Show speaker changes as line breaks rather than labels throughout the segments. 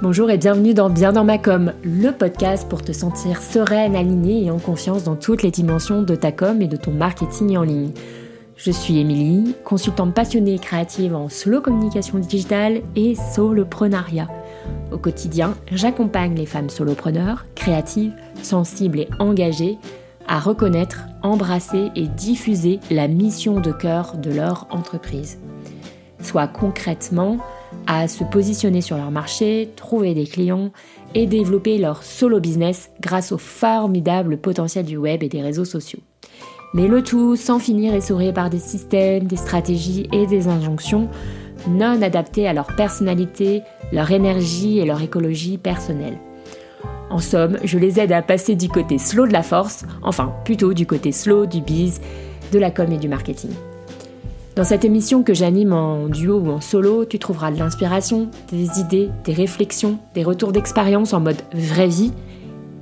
Bonjour et bienvenue dans Bien dans ma com, le podcast pour te sentir sereine, alignée et en confiance dans toutes les dimensions de ta com et de ton marketing en ligne. Je suis Émilie, consultante passionnée et créative en slow communication digitale et soloprenariat. Au quotidien, j'accompagne les femmes solopreneurs, créatives, sensibles et engagées à reconnaître, embrasser et diffuser la mission de cœur de leur entreprise. Soit concrètement à se positionner sur leur marché, trouver des clients et développer leur solo business grâce au formidable potentiel du web et des réseaux sociaux. Mais le tout sans finir essoré par des systèmes, des stratégies et des injonctions non adaptés à leur personnalité, leur énergie et leur écologie personnelle. En somme, je les aide à passer du côté slow de la force, enfin plutôt du côté slow du biz, de la com et du marketing. Dans cette émission que j'anime en duo ou en solo, tu trouveras de l'inspiration, des idées, des réflexions, des retours d'expérience en mode vraie vie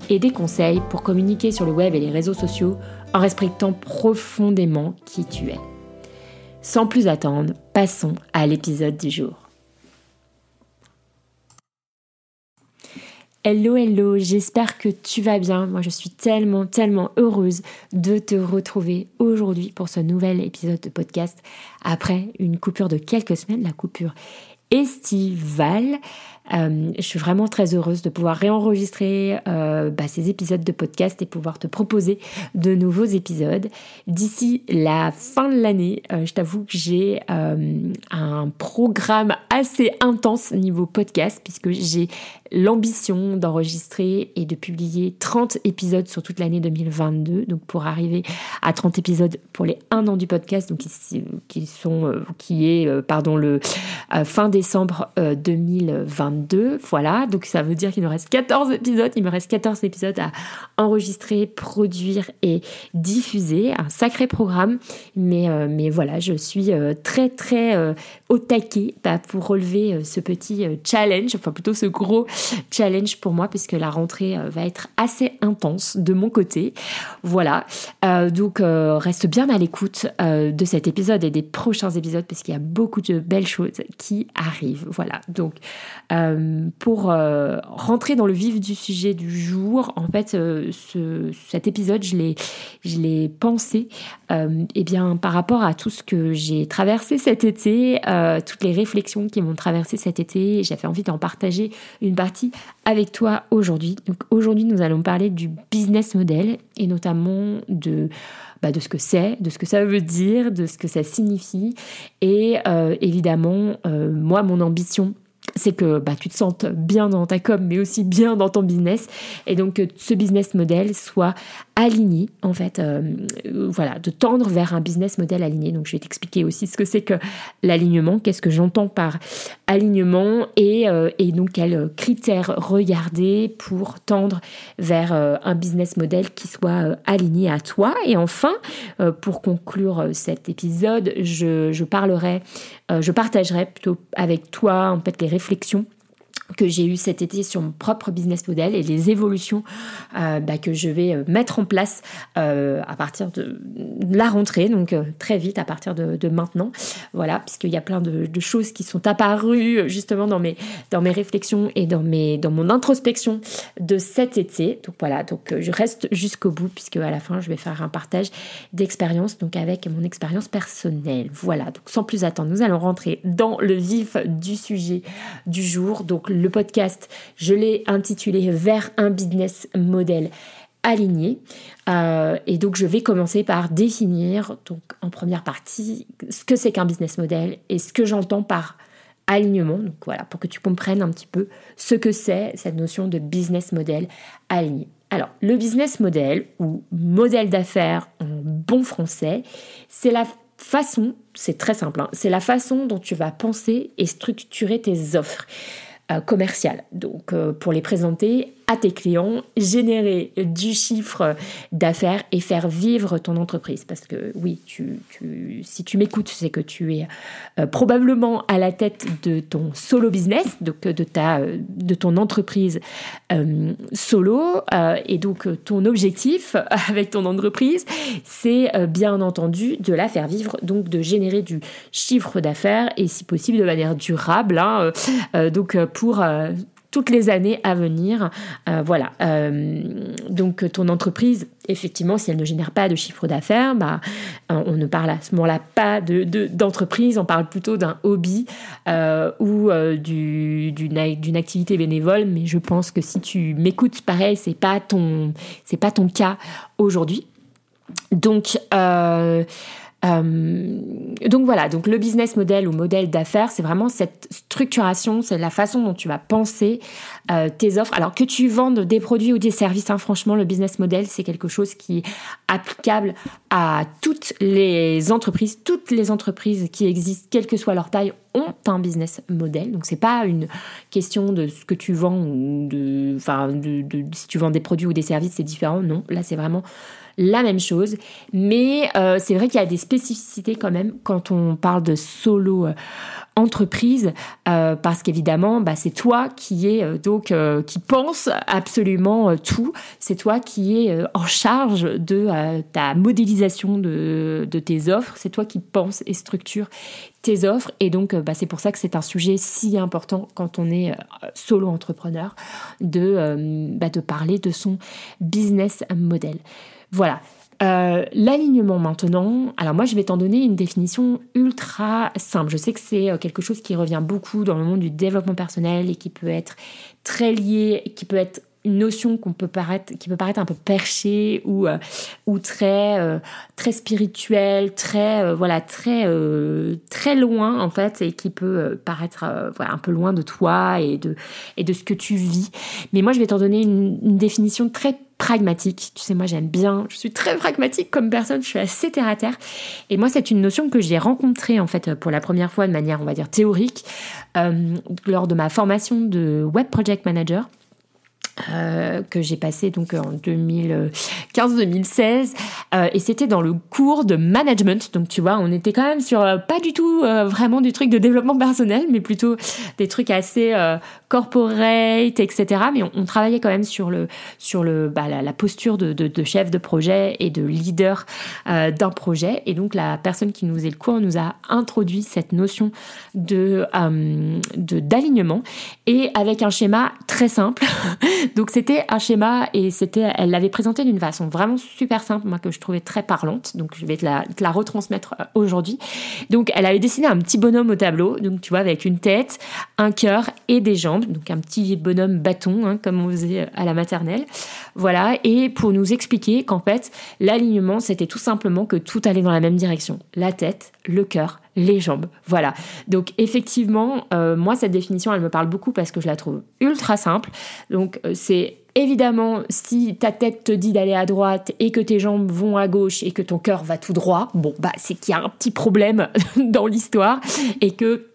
et des conseils pour communiquer sur le web et les réseaux sociaux en respectant profondément qui tu es. Sans plus attendre, passons à l'épisode du jour. Hello, hello, j'espère que tu vas bien. Moi, je suis tellement, tellement heureuse de te retrouver aujourd'hui pour ce nouvel épisode de podcast après une coupure de quelques semaines, la coupure estivale. Euh, je suis vraiment très heureuse de pouvoir réenregistrer euh, bah, ces épisodes de podcast et pouvoir te proposer de nouveaux épisodes. D'ici la fin de l'année, euh, je t'avoue que j'ai un programme assez intense niveau podcast puisque j'ai l'ambition d'enregistrer et de publier 30 épisodes sur toute l'année 2022. Donc pour arriver à 30 épisodes pour les 1 an du podcast, donc qui, sont, qui est pardon, le fin décembre 2022 voilà, donc ça veut dire qu'il nous reste 14 épisodes. Il me reste 14 épisodes à enregistrer, produire et diffuser. Un sacré programme. Mais, euh, mais voilà, je suis euh, très très euh, au taquet bah, pour relever ce petit challenge, enfin plutôt ce gros challenge pour moi, puisque la rentrée va être assez intense de mon côté. Voilà, donc reste bien à l'écoute de cet épisode et des prochains épisodes, parce qu'il y a beaucoup de belles choses qui arrivent. Voilà, donc pour euh, rentrer dans le vif du sujet du jour, en fait, euh, ce, cet épisode, je l'ai, je l'ai pensé, eh bien, par rapport à tout ce que j'ai traversé cet été, toutes les réflexions qui m'ont traversé cet été, j'avais envie d'en partager une partie avec toi aujourd'hui. Donc, aujourd'hui, nous allons parler du business model et notamment de bah, de ce que c'est, de ce que ça veut dire, de ce que ça signifie. Et évidemment, moi, mon ambition c'est que bah, tu te sentes bien dans ta com, mais aussi bien dans ton business, et donc que ce business model soit aligné, en fait, euh, voilà, de tendre vers un business model aligné. Donc je vais t'expliquer aussi ce que c'est que l'alignement, qu'est-ce que j'entends par alignement, et, euh, donc quels critères regarder pour tendre vers euh, un business model qui soit aligné à toi. Et enfin, pour conclure cet épisode, je, je parlerai, je partagerai plutôt avec toi en fait les réflexions que j'ai eu cet été sur mon propre business model et les évolutions euh, bah, que je vais euh, mettre en place euh, à partir de la rentrée, donc très vite à partir de, maintenant. Voilà, puisqu'il y a plein de, choses qui sont apparues justement dans mes, dans mes réflexions et dans, mes, dans mon introspection de cet été. Donc voilà, donc je reste jusqu'au bout puisque à la fin je vais faire un partage d'expérience, donc avec mon expérience personnelle. Voilà, donc sans plus attendre, nous allons rentrer dans le vif du sujet du jour. Donc le podcast, je l'ai intitulé Vers un business model aligné. Euh, et donc, je vais commencer par définir, donc en première partie, ce que c'est qu'un business model et ce que j'entends par alignement. Donc voilà, pour que tu comprennes un petit peu ce que c'est cette notion de business model aligné. Alors, le business model ou modèle d'affaires en bon français, c'est la façon, c'est très simple, hein, c'est la façon dont tu vas penser et structurer tes offres. Euh, commerciales. Donc, euh, pour les présenter à tes clients, générer du chiffre d'affaires et faire vivre ton entreprise. Parce que oui, tu, si tu m'écoutes, c'est que tu es euh, probablement à la tête de ton solo business, donc de, ta, de ton entreprise euh, solo. Euh, et donc ton objectif avec ton entreprise, c'est bien entendu de la faire vivre, donc de générer du chiffre d'affaires et si possible de manière durable. Hein, donc pour toutes les années à venir. voilà. donc ton entreprise, effectivement, si elle ne génère pas de chiffre d'affaires, bah, on ne parle à ce moment-là pas de, d'entreprise, on parle plutôt d'un hobby ou d'une, activité bénévole. Mais je pense que si tu m'écoutes, pareil, c'est pas c'est pas ton cas aujourd'hui. Donc, euh, donc voilà, donc le business model ou modèle d'affaires, c'est vraiment cette structuration, c'est la façon dont tu vas penser euh, tes offres. Alors que tu vendes des produits ou des services, hein, franchement, le business model, c'est quelque chose qui est applicable à toutes les entreprises. Toutes les entreprises qui existent, quelle que soit leur taille, ont un business model. Donc c'est pas une question de ce que tu vends ou de, enfin, si tu vends des produits ou des services, c'est différent. Non, là c'est vraiment la même chose. Mais euh, c'est vrai qu'il y a des spécificités quand même quand on parle de solo euh, entreprise, euh, parce qu'évidemment, bah, c'est toi qui est donc qui pense absolument tout. C'est toi qui est en charge de ta modélisation de, tes offres. C'est toi qui pense et structure tes offres. Et donc, bah, c'est pour ça que c'est un sujet si important quand on est solo entrepreneur de, bah, de parler de son business model. Voilà. Euh, l'alignement maintenant, alors moi je vais t'en donner une définition ultra simple. Je sais que c'est euh, quelque chose qui revient beaucoup dans le monde du développement personnel et qui peut être très lié, qui peut être une notion peut paraître, qui peut paraître un peu perchée ou, euh, ou très, très spirituelle, très, voilà, très, très loin en fait, et qui peut paraître un peu loin de toi et de, et de ce que tu vis. Mais moi, je vais t'en donner une, définition très pragmatique. Tu sais, moi j'aime bien, je suis très pragmatique comme personne, je suis assez terre à terre. Et moi, c'est une notion que j'ai rencontrée en fait pour la première fois de manière, on va dire, théorique euh, lors de ma formation de Web Project Manager. Euh, que j'ai passé donc en 2015-2016 euh, et c'était dans le cours de management donc tu vois on était quand même sur pas du tout vraiment du truc de développement personnel mais plutôt des trucs assez corporate, etc. Mais on, travaillait quand même sur le sur le bah, la, posture de, de, chef de projet et de leader euh, d'un projet. Et donc la personne qui nous faisait le cours nous a introduit cette notion de euh, de d'alignement et avec un schéma très simple. donc c'était un schéma et c'était elle l'avait présenté d'une façon vraiment super simple, moi que je trouvais très parlante. Donc je vais te la, retransmettre euh, aujourd'hui. Donc elle avait dessiné un petit bonhomme au tableau, donc tu vois avec une tête, un cœur et des jambes donc un petit bonhomme bâton, hein, comme on faisait à la maternelle. Voilà, et pour nous expliquer qu'en fait, l'alignement, c'était tout simplement que tout allait dans la même direction. La tête, le cœur, les jambes. Voilà. Donc effectivement, euh, moi, cette définition, elle me parle beaucoup parce que je la trouve ultra simple. Donc euh, c'est Évidemment, si ta tête te dit d'aller à droite et que tes jambes vont à gauche et que ton cœur va tout droit, bon, bah, c'est qu'il y a un petit problème dans l'histoire et que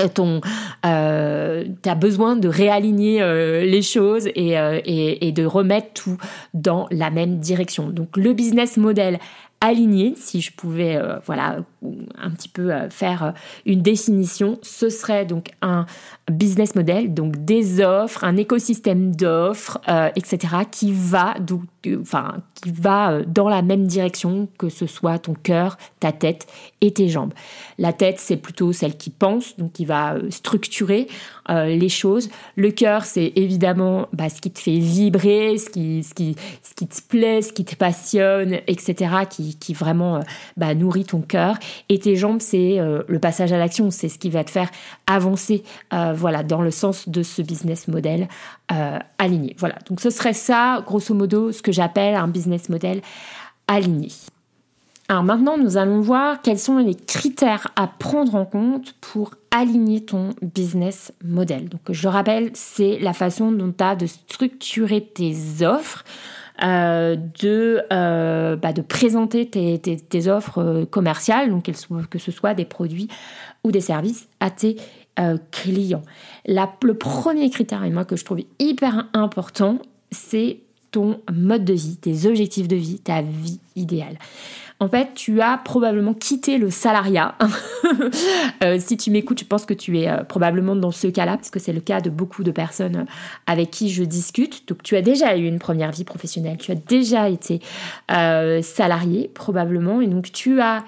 euh, ton euh, tu as besoin de réaligner les choses et, de remettre tout dans la même direction. Donc le business model aligné, si je pouvais voilà un petit peu faire une définition, ce serait donc un business model, donc des offres, un écosystème d'offres, etc., qui va donc enfin, qui va euh, dans la même direction que ce soit ton cœur, ta tête et tes jambes. La tête, c'est plutôt celle qui pense, donc qui va euh, structurer euh, les choses. Le cœur, c'est évidemment bah, ce qui te fait vibrer, ce qui, ce, qui, ce qui te plaît, ce qui te passionne, etc., qui, qui vraiment bah, nourrit ton cœur. Et tes jambes, c'est le passage à l'action, c'est ce qui va te faire avancer voilà, dans le sens de ce business model aligné. Voilà, donc ce serait ça, grosso modo, ce que j'appelle un business model aligné. Alors maintenant, nous allons voir quels sont les critères à prendre en compte pour aligner ton business model. Donc je rappelle, c'est la façon dont tu as de structurer tes offres, euh, de, euh, bah, de présenter tes, offres euh, commerciales, donc que ce soit des produits ou des services à tes clients. le premier critère, et moi que je trouve hyper important, c'est ton mode de vie, tes objectifs de vie, ta vie idéale. En fait, tu as probablement quitté le salariat. Euh, si tu m'écoutes, je pense que tu es euh, probablement dans ce cas-là, parce que c'est le cas de beaucoup de personnes avec qui je discute. Donc, tu as déjà eu une première vie professionnelle, tu as déjà été euh, salarié, probablement, et donc tu as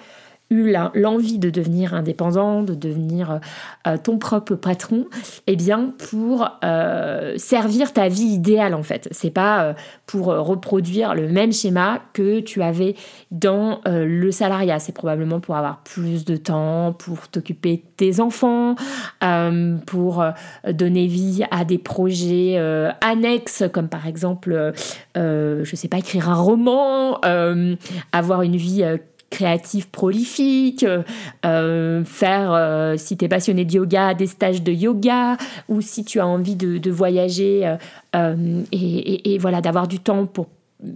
l'envie de devenir indépendant, de devenir euh, ton propre patron, eh bien pour euh, servir ta vie idéale en fait. C'est pas euh, pour reproduire le même schéma que tu avais dans le salariat. C'est probablement pour avoir plus de temps, pour t'occuper de tes enfants, pour donner vie à des projets annexes comme par exemple, je sais pas, écrire un roman, avoir une vie créatif prolifique, euh, faire, euh, si tu es passionné de yoga, des stages de yoga, ou si tu as envie de, voyager euh, et, voilà, d'avoir du temps pour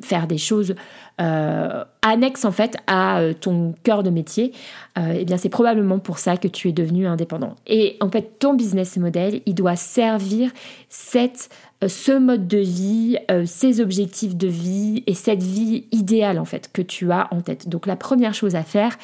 faire des choses annexes en fait à ton cœur de métier, eh bien c'est probablement pour ça que tu es devenu indépendant. Et en fait, ton business model, il doit servir cette ce mode de vie, euh, ces objectifs de vie et cette vie idéale en fait que tu as en tête. Donc la première chose à faire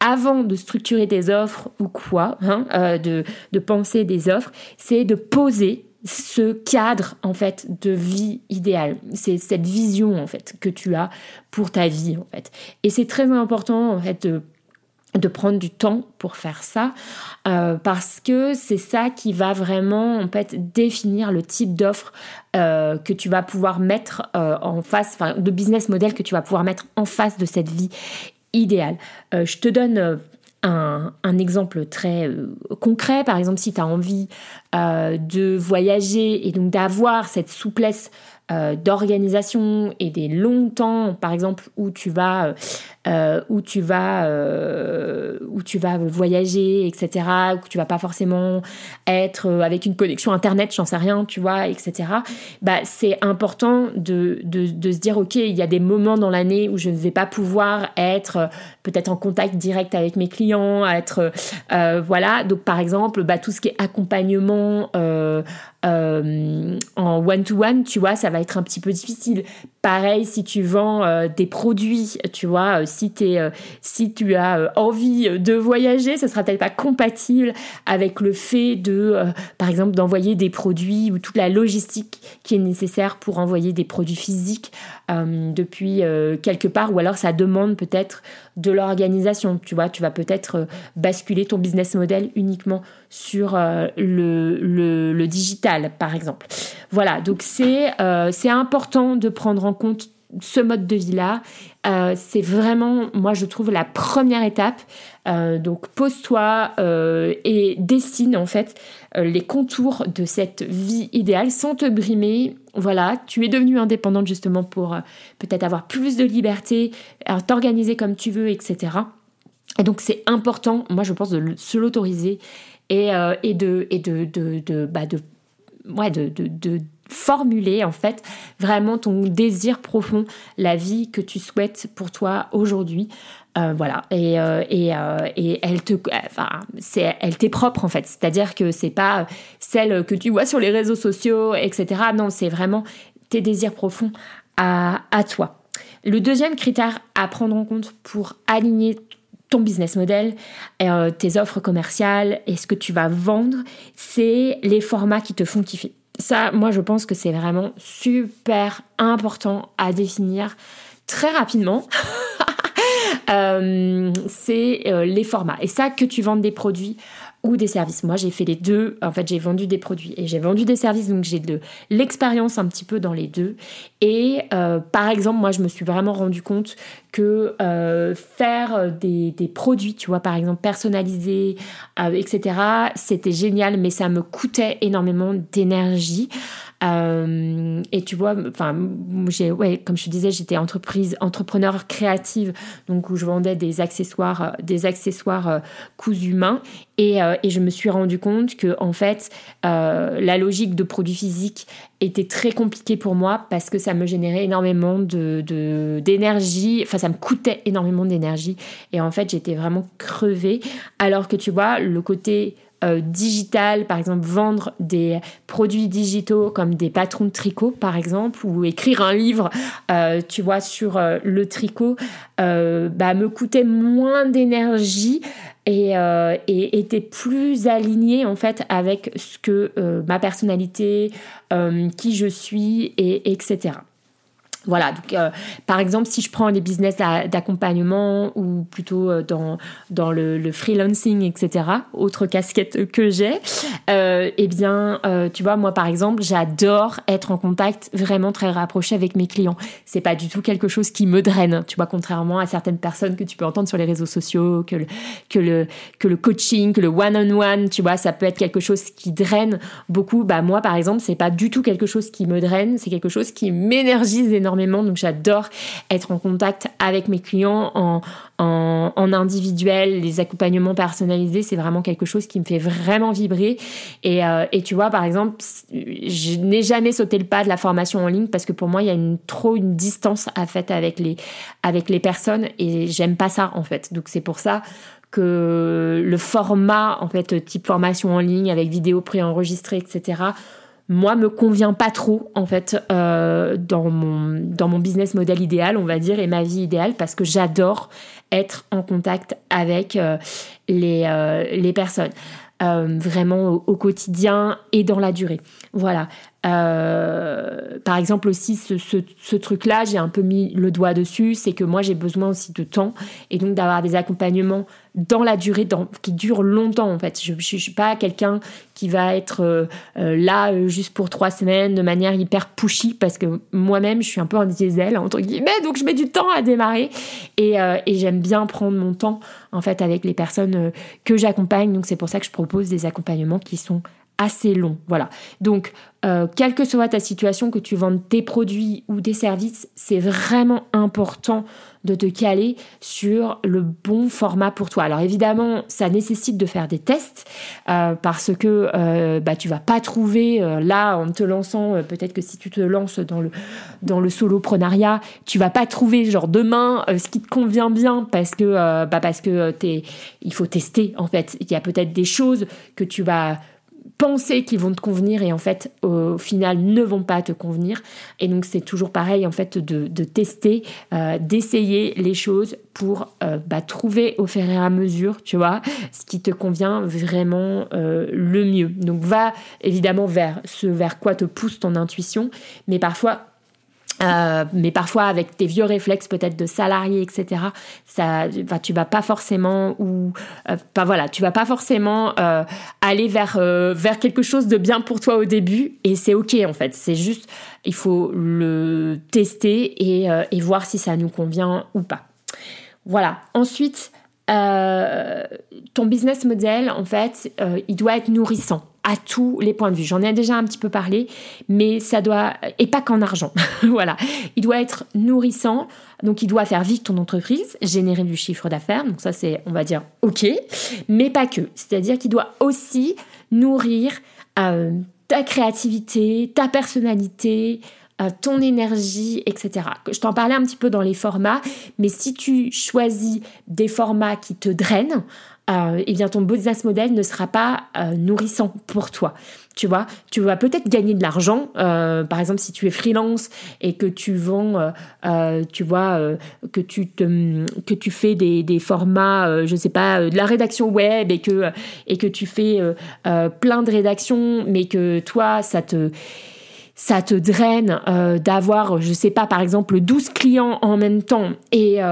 avant de structurer des offres ou quoi, hein, euh, de, de penser des offres, c'est de poser ce cadre en fait de vie idéale. C'est cette vision en fait que tu as pour ta vie en fait. Et c'est très important en fait de prendre du temps pour faire ça euh, parce que c'est ça qui va vraiment en fait définir le type d'offre euh, que tu vas pouvoir mettre euh, en face, enfin de business model que tu vas pouvoir mettre en face de cette vie idéale. je te donne un, un, exemple très concret, par exemple si tu as envie de voyager et donc d'avoir cette souplesse d'organisation et des longs temps, par exemple, où tu vas euh, où tu vas euh, où tu vas voyager etc où tu vas pas forcément être euh, avec une connexion internet j'en sais rien tu vois etc bah c'est important de, de, de, se dire ok il y a des moments dans l'année où je ne vais pas pouvoir être peut-être en contact direct avec mes clients être voilà donc par exemple bah, tout ce qui est accompagnement en one-to-one, tu vois, ça va être un petit peu difficile. Pareil, si tu vends des produits, tu vois, si, es, euh, si tu as euh, envie de voyager, ça sera peut-être pas compatible avec le fait de, euh, par exemple, d'envoyer des produits ou toute la logistique qui est nécessaire pour envoyer des produits physiques depuis quelque part, ou alors ça demande peut-être de l'organisation. Tu vois, tu vas peut-être basculer ton business model uniquement sur le, le, digital, par exemple. Voilà, donc c'est c'est important de prendre en compte ce mode de vie-là, euh, c'est vraiment, moi je trouve, la première étape. Euh, donc pose-toi euh, et dessine en fait les contours de cette vie idéale sans te brimer. Voilà, tu es devenue indépendante justement pour peut-être avoir plus de liberté, t'organiser comme tu veux, etc. Et donc c'est important, moi je pense, de se l'autoriser et, de, de, de, bah de, ouais, de formuler en fait vraiment ton désir profond, la vie que tu souhaites pour toi aujourd'hui. Euh, voilà. Et, euh, et, euh, et, elle te enfin c'est elle t'est propre en fait. C'est à dire que c'est pas celle que tu vois sur les réseaux sociaux etc non c'est vraiment tes désirs profonds à, à toi. Le deuxième critère à prendre en compte pour aligner ton business model, tes offres commerciales et ce que tu vas vendre, c'est les formats qui te font kiffer ça, moi, je pense que c'est vraiment super important à définir très rapidement. Euh, c'est euh, les formats. Et ça, que tu vendes des produits ou des services. Moi, j'ai fait les deux. En fait, j'ai vendu des produits et j'ai vendu des services, donc j'ai de l'expérience un petit peu dans les deux. Et euh, par exemple, moi, je me suis vraiment rendu compte que euh, faire des, des, produits, tu vois, par exemple personnalisés, euh, etc., c'était génial, mais ça me coûtait énormément d'énergie. Euh, et tu vois, enfin, j'ai, ouais, comme je te disais, j'étais entreprise, entrepreneur créative, donc où je vendais des accessoires, euh, des accessoires euh, cousus humains. Et, et, je me suis rendu compte que en fait, la logique de produits physiques était très compliquée pour moi parce que ça me générait énormément de, d'énergie. Enfin, ça me coûtait énormément d'énergie. Et en fait, j'étais vraiment crevée. Alors que tu vois, le côté euh, digital, par exemple vendre des produits digitaux comme des patrons de tricot par exemple, ou écrire un livre, euh, tu vois, sur euh, le tricot, bah, me coûtait moins d'énergie et, et, était plus aligné en fait avec ce que ma personnalité, qui je suis, et etc. Voilà, donc euh, par exemple, si je prends les business d'accompagnement ou plutôt euh, dans, dans le, freelancing, etc., autre casquette que j'ai, euh, eh bien, euh, tu vois, moi par exemple, j'adore être en contact vraiment très rapproché avec mes clients. C'est pas du tout quelque chose qui me draine, tu vois, contrairement à certaines personnes que tu peux entendre sur les réseaux sociaux, que le, que le, que le coaching, que le one-on-one, tu vois, ça peut être quelque chose qui draine beaucoup. Bah, moi par exemple, c'est pas du tout quelque chose qui me draine, c'est quelque chose qui m'énergise énormément donc j'adore être en contact avec mes clients en, en, individuel. Les accompagnements personnalisés, c'est vraiment quelque chose qui me fait vraiment vibrer. Et, euh, et tu vois, par exemple, je n'ai jamais sauté le pas de la formation en ligne parce que pour moi, il y a une, trop une distance à faire avec les, avec les personnes et j'aime pas ça en fait. Donc c'est pour ça que le format en fait type formation en ligne avec vidéo préenregistrée etc moi me convient pas trop en fait euh, dans mon dans mon business model idéal on va dire et ma vie idéale parce que j'adore être en contact avec euh, les euh, les personnes vraiment au, quotidien et dans la durée. Voilà. Par exemple aussi ce, ce, ce truc là j'ai un peu mis le doigt dessus c'est que moi j'ai besoin aussi de temps et donc d'avoir des accompagnements dans la durée, qui dure longtemps en fait. Je ne suis pas quelqu'un qui va être euh, euh, là euh, juste pour trois semaines de manière hyper pushy parce que moi-même je suis un peu en diesel entre guillemets, donc je mets du temps à démarrer et, et j'aime bien prendre mon temps en fait avec les personnes que j'accompagne. Donc c'est pour ça que je propose des accompagnements qui sont assez longs. Voilà. Donc quelle que soit ta situation, que tu vendes tes produits ou des services, c'est vraiment important de te caler sur le bon format pour toi. Alors évidemment, ça nécessite de faire des tests euh, parce que euh, bah, tu vas pas trouver euh, là en te lançant, euh, peut-être que si tu te lances dans le, dans le soloprenariat, tu vas pas trouver genre demain ce qui te convient bien parce que, bah, parce que t'es, il faut tester en fait. Il y a peut-être des choses que tu vas penser qu'ils vont te convenir et en fait au final ne vont pas te convenir. Et donc c'est toujours pareil en fait de, tester euh, d'essayer les choses pour euh, bah, trouver au fur et à mesure tu vois ce qui te convient vraiment euh, le mieux. Donc va évidemment vers ce vers quoi te pousse ton intuition mais parfois euh, mais parfois avec tes vieux réflexes peut-être de salarié etc ça tu vas pas forcément ou euh, voilà tu vas pas forcément euh, aller vers vers quelque chose de bien pour toi au début et c'est ok en fait. C'est juste il faut le tester et, et voir si ça nous convient ou pas. Voilà. Ensuite ton business model en fait il doit être nourrissant à tous les points de vue. J'en ai déjà un petit peu parlé, mais ça doit, et pas qu'en argent, voilà. Il doit être nourrissant, donc il doit faire vivre ton entreprise, générer du chiffre d'affaires, donc ça c'est, on va dire, ok, mais pas que. C'est-à-dire qu'il doit aussi nourrir euh, ta créativité, ta personnalité, euh, ton énergie, etc. Je t'en parlais un petit peu dans les formats, mais si tu choisis des formats qui te drainent, euh, eh bien ton business model ne sera pas euh, nourrissant pour toi. Tu vois, tu vas peut-être gagner de l'argent. Euh, par exemple, si tu es freelance et que tu vends, tu vois, que tu te, que tu fais des, des formats, je sais pas, de la rédaction web et que et que tu fais plein de rédactions, mais que toi, ça te ça te draine d'avoir, je sais pas, par exemple, 12 clients en même temps et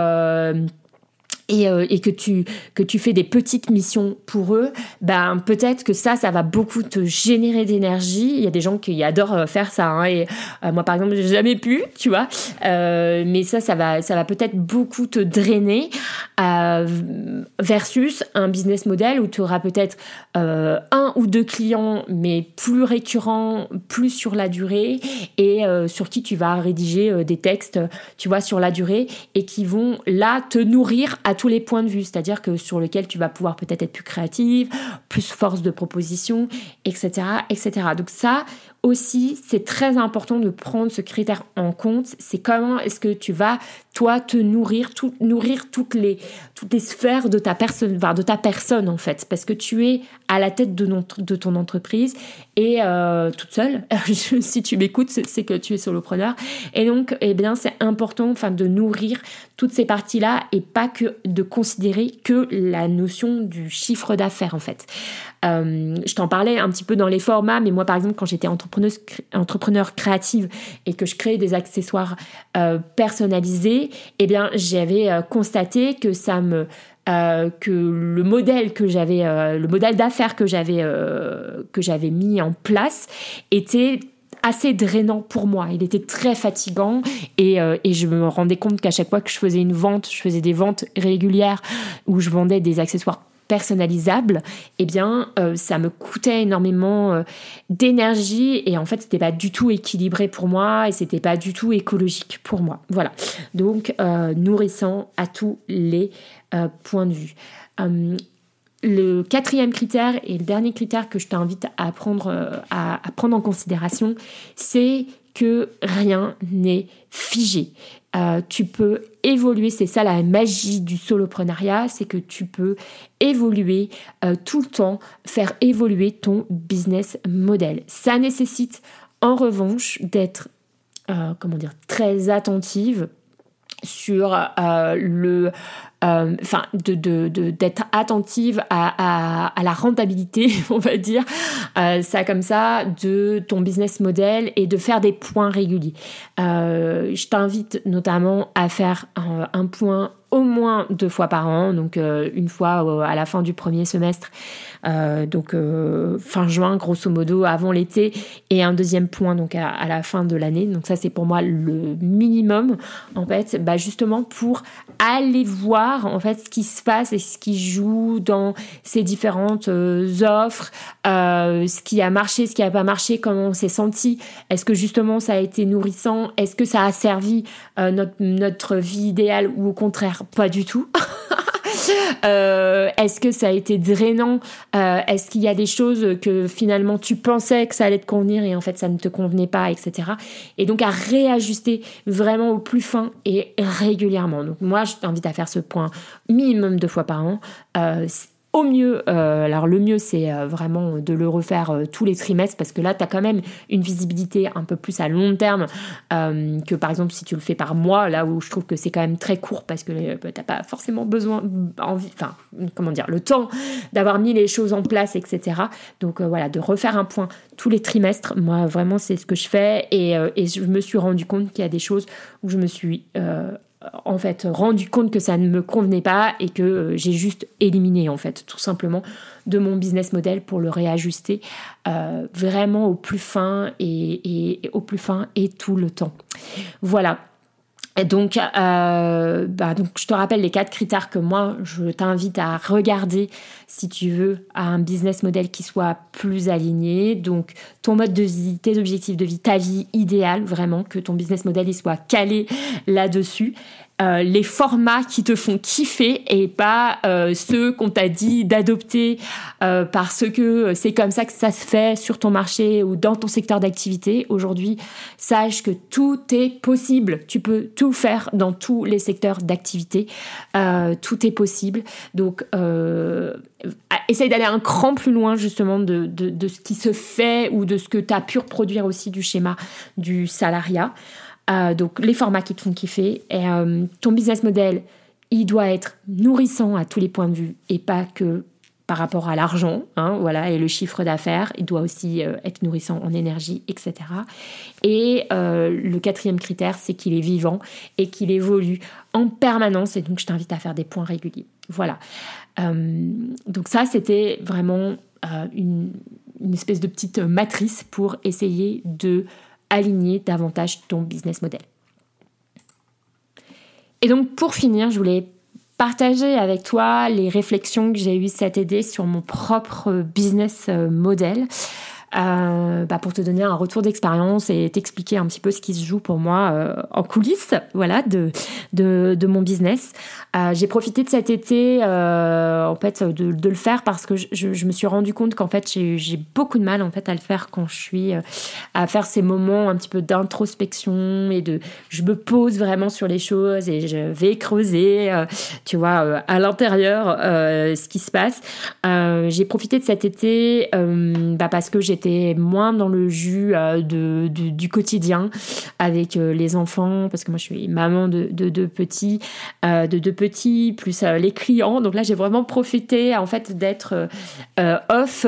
euh, et, que tu que tu fais des petites missions pour eux, ben peut-être que ça, ça va beaucoup te générer d'énergie. Il y a des gens qui adorent euh, faire ça, hein, et euh, moi par exemple, j'ai jamais pu, tu vois. mais ça, ça va ça va peut-être beaucoup te drainer versus un business model où tu auras peut-être un ou deux clients, mais plus récurrents, plus sur la durée, et sur qui tu vas rédiger des textes, tu vois, sur la durée, et qui vont là te nourrir à tous les points de vue, c'est-à-dire que sur lequel tu vas pouvoir peut-être être plus créative, plus force de proposition, etc., etc. Donc ça, aussi, c'est très important de prendre ce critère en compte. C'est comment est-ce que tu vas, toi, te nourrir, nourrir toutes les, toutes les sphères de ta personne, de ta personne en fait, parce que tu es à la tête de, de ton entreprise et euh, toute seule. si tu m'écoutes, c'est que tu es solopreneur. Et donc, eh bien, c'est important, enfin, de nourrir toutes ces parties-là et pas que de considérer que la notion du chiffre d'affaires en fait. Je t'en parlais un petit peu dans les formats, mais moi par exemple quand j'étais entrepreneuse, entrepreneur créative et que je créais des accessoires personnalisés, eh bien j'avais constaté que ça me que le modèle que j'avais, le modèle d'affaires que j'avais que j'avais mis en place était assez drainant pour moi. Il était très fatigant et, euh, et je me rendais compte qu'à chaque fois que je faisais une vente, je faisais des ventes régulières où je vendais des accessoires personnalisables, eh bien, euh, ça me coûtait énormément euh, d'énergie et en fait, c'était pas du tout équilibré pour moi et c'était pas du tout écologique pour moi. Voilà. Donc, nourrissant à tous les points de vue. Le quatrième critère et le dernier critère que je t'invite euh, à, prendre en considération, c'est que rien n'est figé. Euh, tu peux évoluer, c'est ça la magie du soloprenariat, c'est que tu peux évoluer euh, tout le temps, faire évoluer ton business model. Ça nécessite en revanche d'être, comment dire, très attentive sur le euh, enfin, de, d'être attentive à, à, la rentabilité, on va dire, euh, ça comme ça, de ton business model et de faire des points réguliers. Euh, je t'invite notamment à faire un, point au moins deux fois par an, donc une fois à la fin du premier semestre euh, donc euh, fin juin grosso modo avant l'été et un deuxième point donc à, la fin de l'année donc ça c'est pour moi le minimum en fait bah justement pour aller voir en fait ce qui se passe et ce qui joue dans ces différentes euh, offres ce qui a marché ce qui a pas marché comment on s'est senti. Est-ce que justement ça a été nourrissant? Est-ce que ça a servi notre, notre vie idéale ou au contraire pas du tout? Euh, est-ce que ça a été drainant euh, Est-ce qu'il y a des choses que finalement tu pensais que ça allait te convenir et en fait ça ne te convenait pas, etc. Et donc à réajuster vraiment au plus fin et régulièrement. Donc moi je t'invite à faire ce point minimum deux fois par an. Euh, au mieux, euh, alors le mieux c'est euh, vraiment de le refaire euh, tous les trimestres parce que là tu as quand même une visibilité un peu plus à long terme que par exemple si tu le fais par mois, là où je trouve que c'est quand même très court parce que t'as pas forcément besoin, enfin comment dire, le temps d'avoir mis les choses en place, etc. Donc voilà, de refaire un point tous les trimestres, moi vraiment c'est ce que je fais et, et je me suis rendu compte qu'il y a des choses où je me suis en fait rendu compte que ça ne me convenait pas et que euh, j'ai juste éliminé en fait tout simplement de mon business model pour le réajuster euh, vraiment au plus fin et, au plus fin et tout le temps. Voilà. Et donc, euh, bah donc, je te rappelle les quatre critères que moi, je t'invite à regarder si tu veux à un business model qui soit plus aligné. Donc, ton mode de vie, tes objectifs de vie, ta vie idéale, vraiment, que ton business model il soit calé là-dessus. Euh, les formats qui te font kiffer et pas euh, ceux qu'on t'a dit d'adopter euh, parce que c'est comme ça que ça se fait sur ton marché ou dans ton secteur d'activité. Aujourd'hui, sache que tout est possible. Tu peux tout faire dans tous les secteurs d'activité. tout est possible. Donc, essaye d'aller un cran plus loin justement de, de, ce qui se fait ou de ce que tu as pu reproduire aussi du schéma du salariat. Euh, donc les formats qui te font kiffer. Et euh, ton business model, il doit être nourrissant à tous les points de vue et pas que par rapport à l'argent, hein, voilà, et le chiffre d'affaires, il doit aussi euh, être nourrissant en énergie, etc. Et le quatrième critère, c'est qu'il est vivant et qu'il évolue en permanence, et donc je t'invite à faire des points réguliers. Voilà. donc ça, c'était vraiment une, une, espèce de petite matrice pour essayer de aligner davantage ton business model. Et donc pour finir, je voulais partager avec toi les réflexions que j'ai eues cet été sur mon propre business euh, model. Euh, bah pour te donner un retour d'expérience et t'expliquer un petit peu ce qui se joue pour moi euh, en coulisses voilà, de, de, mon business. Euh, j'ai profité de cet été en fait de, le faire parce que je, je me suis rendu compte qu'en fait j'ai beaucoup de mal en fait à le faire quand je suis à faire ces moments un petit peu d'introspection et de je me pose vraiment sur les choses et je vais creuser tu vois à l'intérieur ce qui se passe. j'ai profité de cet été bah parce que j'ai j'étais moins dans le jus de, du quotidien avec les enfants, parce que moi je suis maman de deux petits, de deux petits, plus les clients. Donc là, j'ai vraiment profité en fait d'être off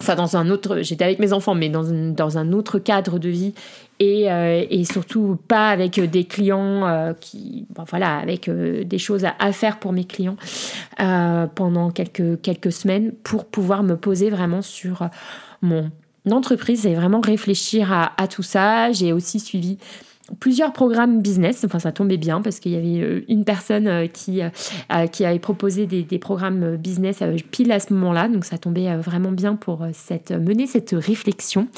enfin dans un autre, j'étais avec mes enfants, mais dans, dans un autre cadre de vie et, euh, et surtout pas avec des clients euh, qui, voilà, avec euh, des choses à, faire pour mes clients pendant quelques, quelques semaines pour pouvoir me poser vraiment sur mon entreprise et vraiment réfléchir à, à tout ça. J'ai aussi suivi plusieurs programmes business. Enfin, ça tombait bien parce qu'il y avait euh, une personne euh, qui, euh, qui avait proposé des, programmes business pile à ce moment-là. Donc, ça tombait vraiment bien pour cette, mener cette réflexion.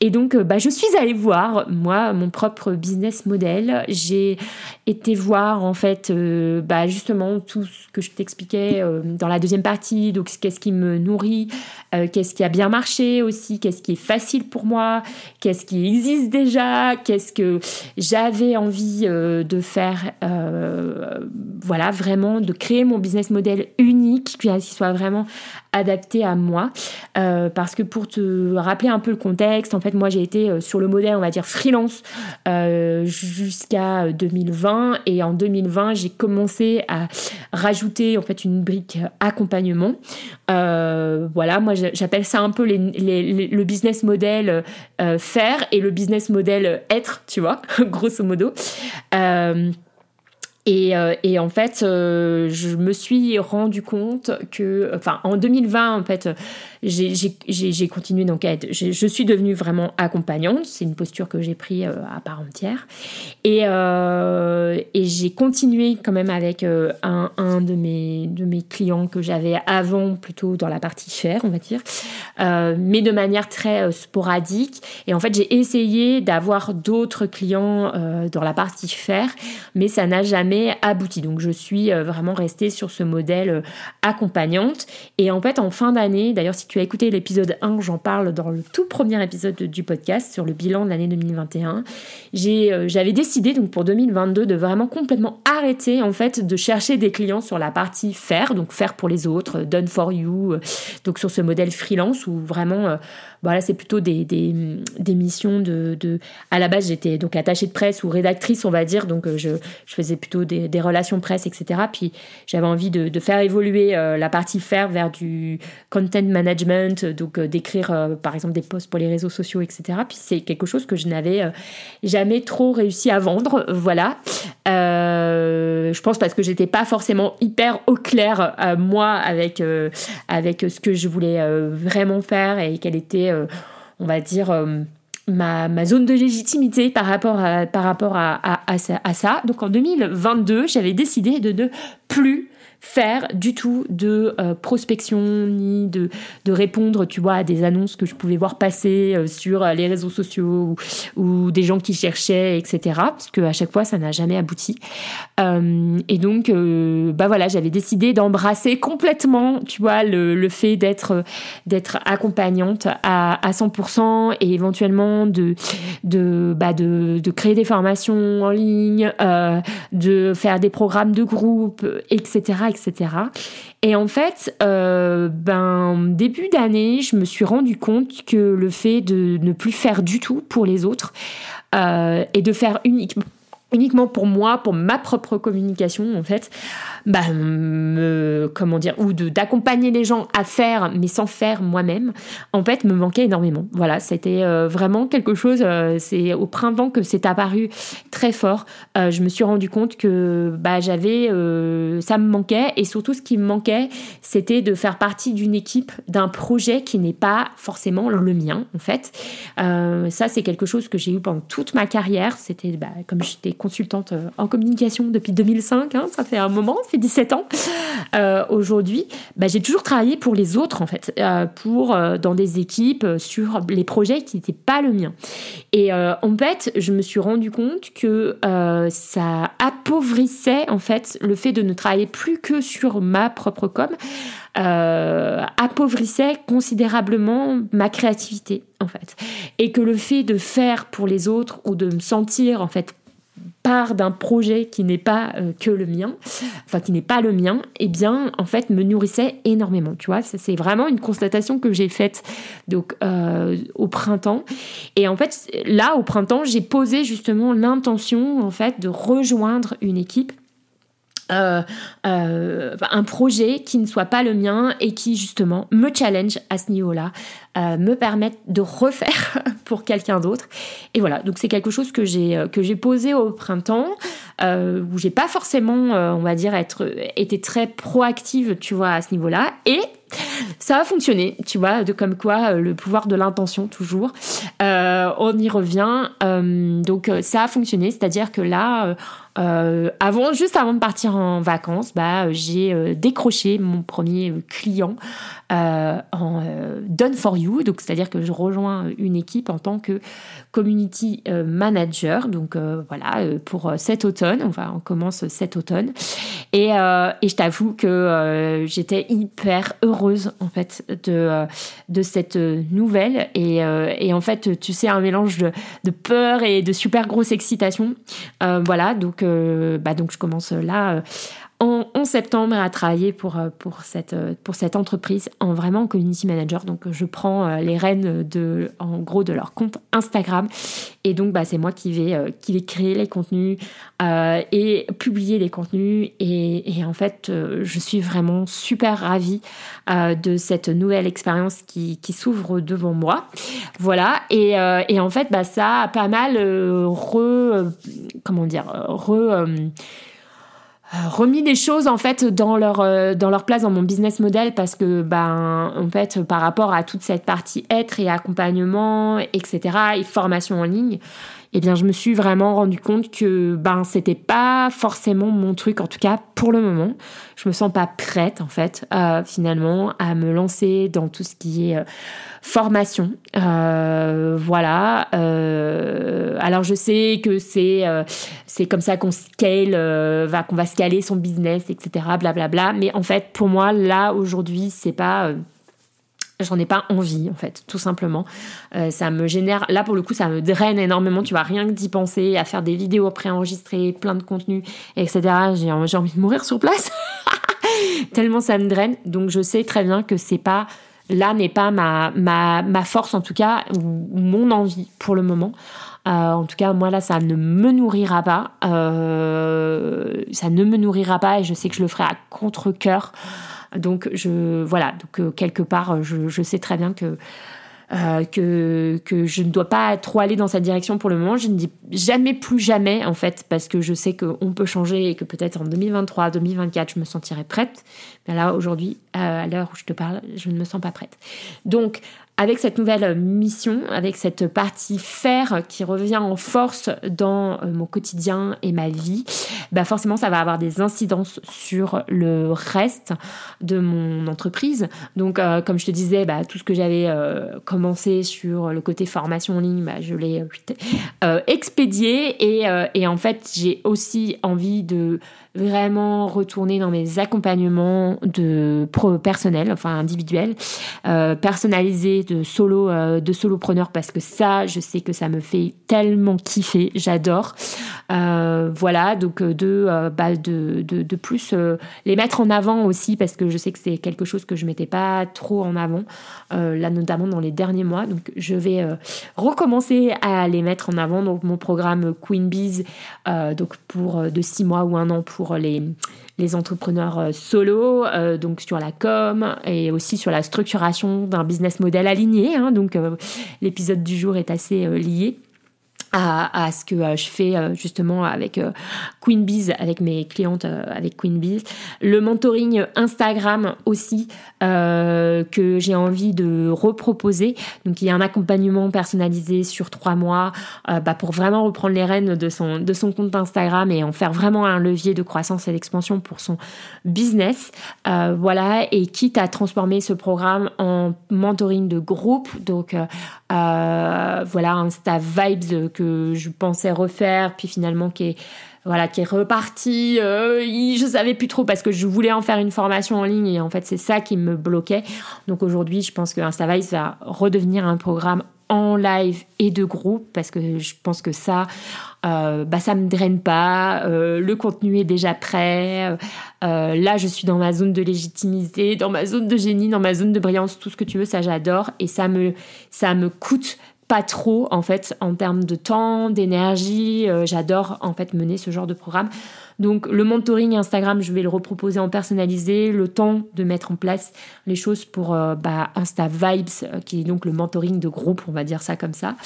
Et donc, bah, je suis allée voir, moi, mon propre business model. J'ai été voir, en fait, bah, justement, tout ce que je t'expliquais dans la deuxième partie. Donc, qu'est-ce qui me nourrit, qu'est-ce qui a bien marché aussi, qu'est-ce qui est facile pour moi, qu'est-ce qui existe déjà, qu'est-ce que j'avais envie euh, de faire, euh, voilà, vraiment de créer mon business model unique, qui soit vraiment adapté à moi. Euh, parce que pour te rappeler un peu le contexte, en fait, moi j'ai été sur le modèle, on va dire, freelance jusqu'à 2020. Et en 2020, j'ai commencé à rajouter en fait une brique accompagnement. voilà, moi j'appelle ça un peu le business model faire et le business model être, tu vois. grosso modo. Euh, et, euh, et, en fait, euh, je me suis rendu compte que, enfin, en 2020, en fait, j'ai continué d'enquête. Je suis devenue vraiment accompagnante. C'est une posture que j'ai prise euh, à part entière. Et, j'ai continué quand même avec un, de, mes, de mes clients que j'avais avant, plutôt dans la partie faire, on va dire, mais de manière très sporadique. Et en fait, j'ai essayé d'avoir d'autres clients dans la partie faire, mais ça n'a jamais abouti. Donc, je suis vraiment restée sur ce modèle accompagnante. Et en fait, en fin d'année, d'ailleurs, si tu as écouté l'épisode 1, j'en parle dans le tout premier épisode du podcast sur le bilan de l'année 2021. Euh, j'avais décidé donc pour 2022 de vraiment complètement arrêter en fait de chercher des clients sur la partie faire, donc faire pour les autres, done for you, euh, donc sur ce modèle freelance où vraiment voilà, c'est plutôt des, des, missions de, de, À la base, j'étais donc attachée de presse ou rédactrice, on va dire, donc euh, je, je faisais plutôt des, relations presse, etc. Puis j'avais envie de, de, faire évoluer euh, la partie faire vers du content management, donc euh, d'écrire par exemple des posts pour les réseaux sociaux, etc. Puis c'est quelque chose que je n'avais jamais trop réussi à vendre, voilà. je pense parce que j'étais pas forcément hyper au clair moi avec avec ce que je voulais vraiment faire et quelle était euh, on va dire, euh, ma, zone de légitimité par rapport à, par rapport à, à, ça. Donc en 2022, j'avais décidé de ne plus faire du tout de euh, prospection ni de, de répondre, tu vois, à des annonces que je pouvais voir passer euh, sur les réseaux sociaux ou, des gens qui cherchaient, etc. Parce qu'à chaque fois, ça n'a jamais abouti. Euh, et donc, bah voilà, j'avais décidé d'embrasser complètement, tu vois, le, le fait d'être d'être accompagnante à, à 100% et éventuellement de de, bah de de créer des formations en ligne, de faire des programmes de groupe, etc etc. Et en fait, euh, ben, début d'année, je me suis rendu compte que le fait de ne plus faire du tout pour les autres euh, et de faire uniquement uniquement pour moi, pour ma propre communication en fait, bah, me, comment dire, ou d'accompagner les gens à faire, mais sans faire moi-même, en fait, me manquait énormément. Voilà, c'était euh, vraiment quelque chose. Euh, c'est au printemps que c'est apparu très fort. Euh, je me suis rendu compte que bah, j'avais, ça me manquait, et surtout ce qui me manquait, c'était de faire partie d'une équipe, d'un projet qui n'est pas forcément le mien en fait. ça, c'est quelque chose que j'ai eu pendant toute ma carrière. C'était, bah, comme j'étais consultante en communication depuis 2005, hein, ça fait un moment, fait 17 ans euh, aujourd'hui, bah, j'ai toujours travaillé pour les autres en fait, euh, pour euh, dans des équipes sur les projets qui n'étaient pas le mien. Et en fait, je me suis rendu compte que ça appauvrissait en fait le fait de ne travailler plus que sur ma propre com. appauvrissait considérablement ma créativité en fait et que le fait de faire pour les autres ou de me sentir en fait part d'un projet qui n'est pas euh, que le mien, enfin qui n'est pas le mien, eh bien en fait me nourrissait énormément. Tu vois, c'est vraiment une constatation que j'ai faite donc euh, au printemps. Et en fait là au printemps j'ai posé justement l'intention en fait de rejoindre une équipe euh, euh, un projet qui ne soit pas le mien et qui justement me challenge à ce niveau-là, euh, me permette de refaire pour quelqu'un d'autre. Et voilà, donc c'est quelque chose que j'ai posé au printemps où j'ai pas forcément, on va dire, été très proactive, tu vois, à ce niveau-là. Et ça a fonctionné, tu vois, de comme quoi le pouvoir de l'intention toujours. on y revient. donc ça a fonctionné, c'est-à-dire que là, euh, avant, juste avant de partir en vacances, bah, j'ai euh, décroché mon premier client euh, en Done for You, donc c'est-à-dire que je rejoins une équipe en tant que community manager. Donc voilà, pour cet automne, enfin on commence cet automne, et, et je t'avoue que j'étais hyper heureuse en fait de de cette nouvelle et, et en fait tu sais un mélange de, de peur et de super grosse excitation. voilà, donc bah donc je commence là euh, en, septembre à travailler pour, euh, pour, cette, euh, pour cette entreprise en vraiment community manager. Donc je prends les rênes de, en gros de leur compte Instagram et donc bah, c'est moi qui vais, qui vais créer les contenus et publier les contenus et, en fait je suis vraiment super ravie de cette nouvelle expérience qui, qui s'ouvre devant moi. Voilà et, et, en fait bah, ça a pas mal re, comment dire, re, euh, euh, remis des choses en fait dans leur euh, dans leur place dans mon business model parce que ben en fait par rapport à toute cette partie être et accompagnement etc et formation en ligne eh bien, je me suis vraiment rendu compte que ben c'était pas forcément mon truc, en tout cas pour le moment. Je me sens pas prête en fait, euh, finalement, à me lancer dans tout ce qui est euh, formation. Euh, voilà. alors je sais que c'est c'est comme ça qu'on scale, va qu'on va scaler son business, etc. Blablabla. Bla, bla. Mais en fait, pour moi, là aujourd'hui, c'est pas j'en ai pas envie en fait tout simplement. Euh, ça me génère là pour le coup ça me draine énormément. Tu vois rien que d'y penser à faire des vidéos préenregistrées plein de contenu etc j'ai envie de mourir sur place. Tellement ça me draine. Donc je sais très bien que c'est pas là n'est pas ma, ma, ma force en tout cas ou mon envie pour le moment. Euh, en tout cas, moi là, ça ne me nourrira pas. Euh, ça ne me nourrira pas et je sais que je le ferai à contre-coeur. Donc je voilà, donc euh, quelque part, je, sais très bien que euh, que je ne dois pas trop aller dans cette direction pour le moment. Je ne dis jamais plus jamais, en fait, parce que je sais qu'on peut changer et que peut-être en 2023, 2024, je me sentirai prête. Là, aujourd'hui, à l'heure où je te parle, je ne me sens pas prête. Donc, avec cette nouvelle mission, avec cette partie faire qui revient en force dans euh, mon quotidien et ma vie, bah forcément ça va avoir des incidences sur le reste de mon entreprise. Donc euh, comme je te disais, bah, tout ce que j'avais euh, commencé sur le côté formation en ligne, bah, je l'ai expédié et en fait j'ai aussi envie de vraiment retourner dans mes accompagnements de pro personnels, enfin individuels, euh, personnalisés de solo, euh, de solopreneurs parce que ça, je sais que ça me fait tellement kiffer, j'adore. Euh, voilà, donc de, euh, bah, de, de, de, plus les mettre en avant aussi parce que je sais que c'est quelque chose que je mettais pas trop en avant, là notamment dans les derniers mois. Donc je vais recommencer à les mettre en avant. Donc mon programme Queen Bees, donc pour de six mois ou un an pour les les entrepreneurs solo, donc sur la com et aussi sur la structuration d'un business model aligné. Hein, donc l'épisode du jour est assez lié à, à, ce que euh, je fais euh, justement avec euh, Queen Bees, avec mes clientes avec Queen Bees. Le mentoring Instagram aussi que j'ai envie de reproposer. Donc il y a un accompagnement personnalisé sur trois mois bah, pour vraiment reprendre les rênes de son, de son compte Instagram et en faire vraiment un levier de croissance et d'expansion pour son business. voilà, et quitte à transformer ce programme en mentoring de groupe. Donc voilà, Insta Vibes que je pensais refaire, puis finalement qui est voilà qui est reparti. Euh, je savais plus trop parce que je voulais en faire une formation en ligne et en fait c'est ça qui me bloquait. Donc aujourd'hui, je pense que InstaVice va redevenir un programme en live et de groupe parce que je pense que ça, euh, bah ça me draine pas. Euh, le contenu est déjà prêt. Euh, là, je suis dans ma zone de légitimité, dans ma zone de génie, dans ma zone de brillance, tout ce que tu veux, ça j'adore et ça me ça me coûte pas trop en fait en termes de temps, d'énergie. j'adore en fait mener ce genre de programme. Donc le mentoring Instagram, je vais le reproposer en personnalisé, le temps de mettre en place les choses pour euh, bah, Insta Vibes, euh, qui est donc le mentoring de groupe, on va dire ça comme ça,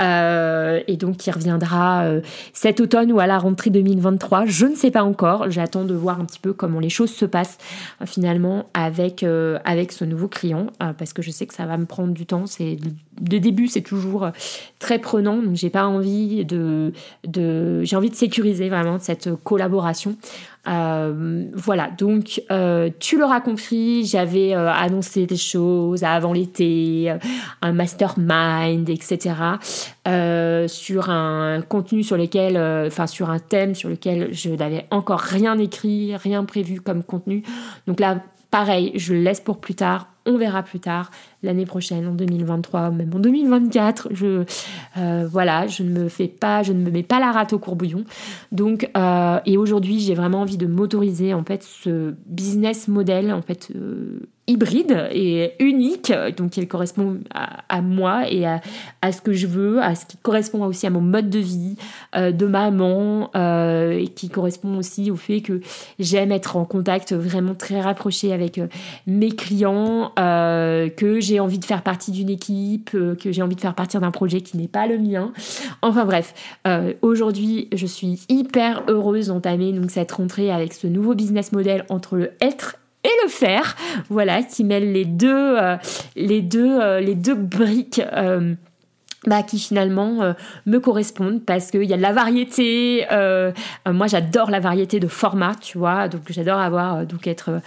euh, et donc qui reviendra cet automne ou à la rentrée 2023. Je ne sais pas encore, j'attends de voir un petit peu comment les choses se passent finalement avec, avec ce nouveau client, parce que je sais que ça va me prendre du temps. C'est de début, c'est toujours très prenant, donc j'ai pas envie de, de j'ai envie de sécuriser vraiment cette collaboration euh, voilà, donc euh, tu l'auras compris, j'avais euh, annoncé des choses avant l'été, un mastermind, etc. sur un contenu sur lequel, enfin sur un thème sur lequel je n'avais encore rien écrit, rien prévu comme contenu. Donc là, pareil, je le laisse pour plus tard on verra plus tard, l'année prochaine, en 2023, même en 2024. Je, euh, voilà, je ne me fais pas, je ne me mets pas la rate au courbouillon. Donc, euh, et aujourd'hui, j'ai vraiment envie de m'autoriser en fait ce business model en fait euh, hybride et unique, donc qui correspond à, moi et à, ce que je veux, à ce qui correspond aussi à mon mode de vie de maman et qui correspond aussi au fait que j'aime être en contact vraiment très rapproché avec mes clients, euh, que j'ai envie de faire partie d'une équipe, euh, que j'ai envie de faire partir d'un projet qui n'est pas le mien. Enfin bref, euh, aujourd'hui, je suis hyper heureuse d'entamer donc cette rentrée avec ce nouveau business model entre le être et le faire, voilà, qui mêle les deux, les deux, les deux briques. Bah, qui finalement me correspondent parce qu'il y a de la variété. moi, j'adore la variété de formats, tu vois. Donc, j'adore avoir donc être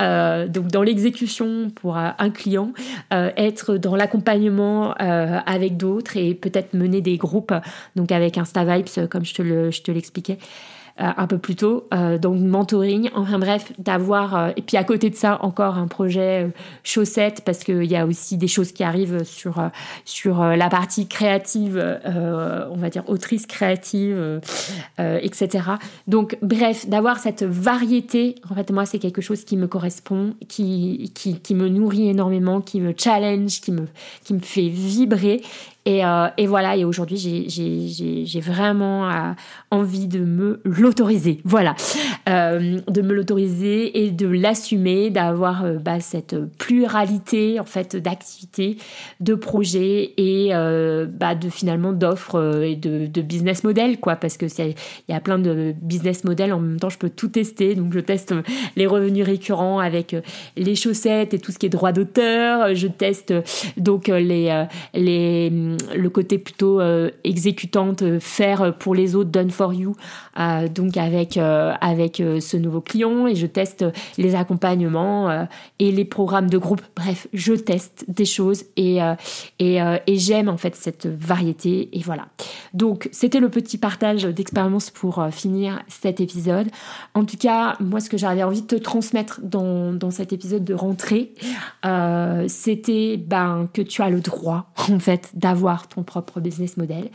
euh, donc dans l'exécution pour euh, un client, euh, être dans l'accompagnement avec d'autres et peut-être mener des groupes, donc avec Insta Vibes comme je te l'expliquais. Euh, un peu plus tôt, euh, donc mentoring, enfin bref, d'avoir, euh, et puis à côté de ça, encore un projet chaussette, parce qu'il y a aussi des choses qui arrivent sur, sur la partie créative, on va dire autrice créative, etc. Donc bref, d'avoir cette variété, en fait, moi, c'est quelque chose qui me correspond, qui, qui, qui me nourrit énormément, qui me challenge, qui me, qui me fait vibrer et, euh, et, voilà, et aujourd'hui, j'ai vraiment euh, envie de me l'autoriser. Voilà, euh, de me l'autoriser et de l'assumer, d'avoir euh, bah, cette pluralité en fait d'activités, de projets et euh, bah, de finalement d'offres et de, de, business model, quoi, parce que il y a plein de business models. En même temps, je peux tout tester. Donc, je teste les revenus récurrents avec les chaussettes et tout ce qui est droit d'auteur. Je teste donc les les le côté plutôt euh, exécutante, euh, faire pour les autres, done for you, euh, donc avec, avec ce nouveau client et je teste les accompagnements et les programmes de groupe. Bref, je teste des choses et, et, et j'aime en fait cette variété et voilà. Donc c'était le petit partage d'expérience pour finir cet épisode. En tout cas, moi ce que j'avais envie de te transmettre dans, dans cet épisode de rentrée, c'était ben, que tu as le droit en fait d'avoir ton propre business model.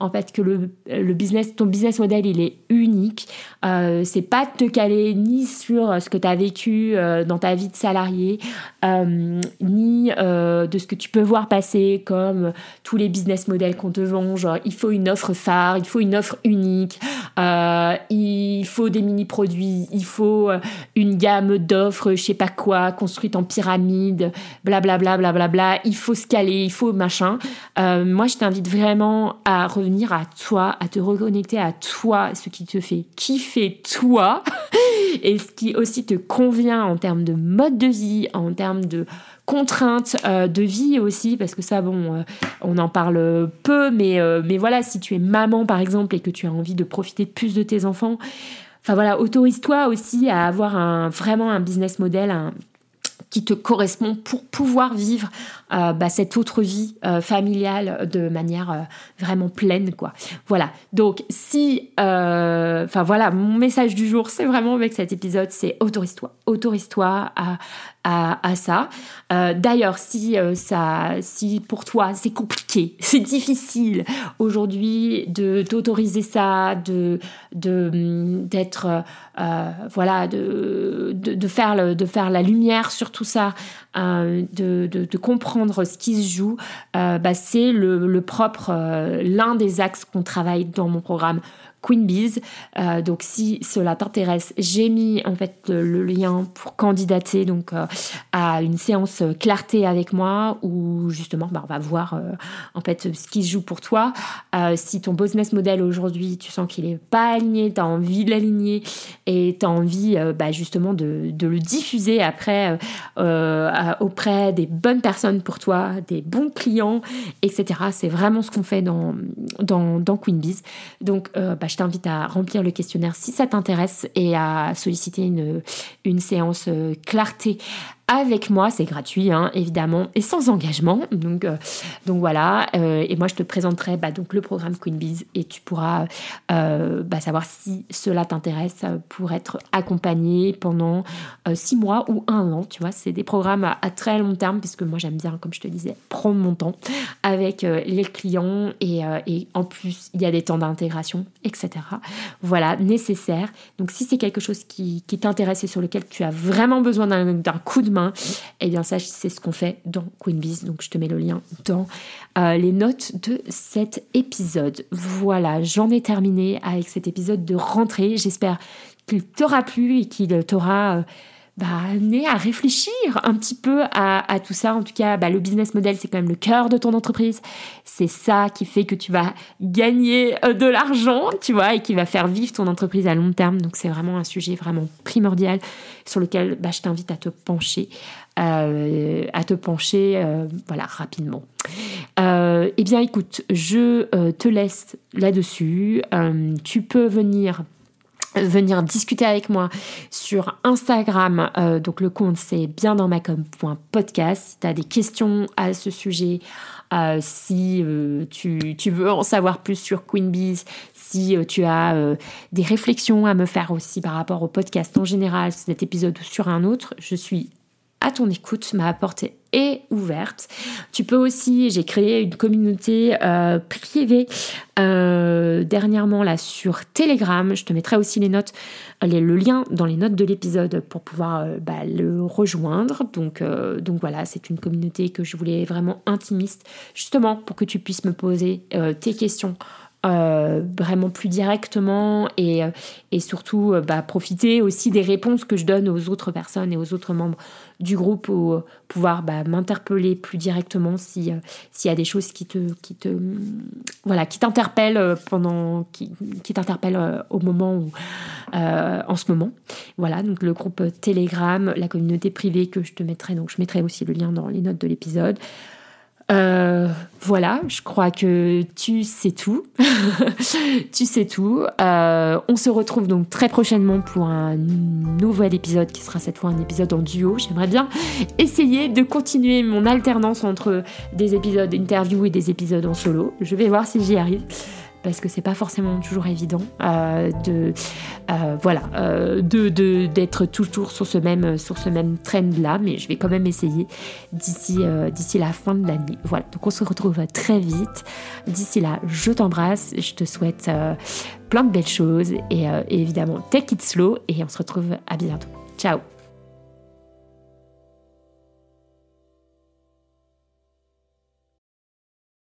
En fait, que le, le business, ton business model, il est unique. Euh, c'est pas de te caler ni sur ce que tu as vécu euh, dans ta vie de salarié, euh, ni euh, de ce que tu peux voir passer comme tous les business models qu'on te vend. Genre, il faut une offre phare, il faut une offre unique, il faut des mini-produits, il faut une gamme d'offres, je sais pas quoi, construite en pyramide, blablabla, blablabla. Bla, bla, il faut se caler, il faut machin. Euh, moi, je t'invite vraiment à revenir à toi, à te reconnecter à toi, ce qui te fait kiffer toi et ce qui aussi te convient en termes de mode de vie, en termes de contraintes euh, de vie aussi, parce que ça, bon, euh, on en parle peu, mais, mais voilà, si tu es maman par exemple et que tu as envie de profiter plus de tes enfants, enfin voilà, autorise-toi aussi à avoir un, vraiment un business model, un, qui te correspond pour pouvoir vivre bah, cette autre vie familiale de manière vraiment pleine, quoi. Voilà. Donc, si, enfin voilà, mon message du jour, c'est vraiment avec cet épisode, c'est autorise-toi, autorise-toi à, à, ça. Euh, d'ailleurs, si euh, ça, si pour toi c'est compliqué, c'est difficile aujourd'hui de t'autoriser ça, de d'être euh, voilà, de, de, faire le, de faire la lumière sur tout ça, de, comprendre ce qui se joue, bah, c'est le propre, l'un des axes qu'on travaille dans mon programme Queen Bees. Euh, donc si cela t'intéresse, j'ai mis en fait le, lien pour candidater donc euh, à une séance clarté avec moi où justement bah, on va voir euh, en fait ce qui se joue pour toi. si ton business model aujourd'hui tu sens qu'il est pas aligné, tu as envie de l'aligner et tu as envie bah, justement de, le diffuser après auprès des bonnes personnes pour toi, des bons clients, etc. C'est vraiment ce qu'on fait dans, dans, Queen Bees. Donc bah, t'invite à remplir le questionnaire si ça t'intéresse et à solliciter une, une séance euh, clarté avec moi, c'est gratuit hein, évidemment et sans engagement. Donc, euh, voilà. Euh, et moi, je te présenterai bah, le programme Queen Bees et tu pourras euh, bah, savoir si cela t'intéresse pour être accompagné pendant six mois ou un an. Tu vois, c'est des programmes à, très long terme puisque moi j'aime bien, comme je te disais, prendre mon temps avec les clients et, et en plus il y a des temps d'intégration, etc. Voilà, nécessaire. Donc si c'est quelque chose qui, qui t'intéresse et sur lequel tu as vraiment besoin d'un coup de et eh bien ça, c'est ce qu'on fait dans Queen Bees. Donc je te mets le lien dans euh, les notes de cet épisode. Voilà, j'en ai terminé avec cet épisode de rentrée. J'espère qu'il t'aura plu et qu'il t'aura... Euh, bah, amené à réfléchir un petit peu à, tout ça. En tout cas, bah, le business model, c'est quand même le cœur de ton entreprise. C'est ça qui fait que tu vas gagner euh, de l'argent, tu vois, et qui va faire vivre ton entreprise à long terme. Donc, c'est vraiment un sujet vraiment primordial sur lequel bah, je t'invite à te pencher, euh, à te pencher, euh, voilà, rapidement. eh bien, écoute, je te laisse là-dessus. tu peux venir venir discuter avec moi sur Instagram. Euh, donc le compte c'est bien dans ma com.podcast. Si tu as des questions à ce sujet, euh, si euh, tu, tu, veux en savoir plus sur Queen Bees, si tu as des réflexions à me faire aussi par rapport au podcast en général, cet épisode ou sur un autre, je suis à ton écoute, ma porte est ouverte. Tu peux aussi, j'ai créé une communauté euh, privée euh, dernièrement là sur Telegram. Je te mettrai aussi les notes, le lien dans les notes de l'épisode pour pouvoir euh, bah, le rejoindre. Donc, donc voilà, c'est une communauté que je voulais vraiment intimiste, justement pour que tu puisses me poser tes questions euh, vraiment plus directement et, euh, et surtout euh, bah, profiter aussi des réponses que je donne aux autres personnes et aux autres membres du groupe pour pouvoir bah, m'interpeller plus directement si s'il y a des choses qui te qui te voilà qui t'interpellent pendant qui, qui t'interpellent au moment où en ce moment. Voilà donc le groupe Telegram la communauté privée que je te mettrai donc je mettrai aussi le lien dans les notes de l'épisode euh, voilà, je crois que tu sais tout. tu sais tout. Euh, on se retrouve donc très prochainement pour un nouvel épisode qui sera cette fois un épisode en duo. J'aimerais bien essayer de continuer mon alternance entre des épisodes interview et des épisodes en solo. Je vais voir si j'y arrive parce que c'est pas forcément toujours évident euh, de euh, voilà euh, de d'être toujours sur ce même sur ce même trend là mais je vais quand même essayer d'ici d'ici la fin de l'année. Voilà donc on se retrouve très vite. D'ici là je t'embrasse je te souhaite plein de belles choses et, et évidemment take it slow et on se retrouve à bientôt. Ciao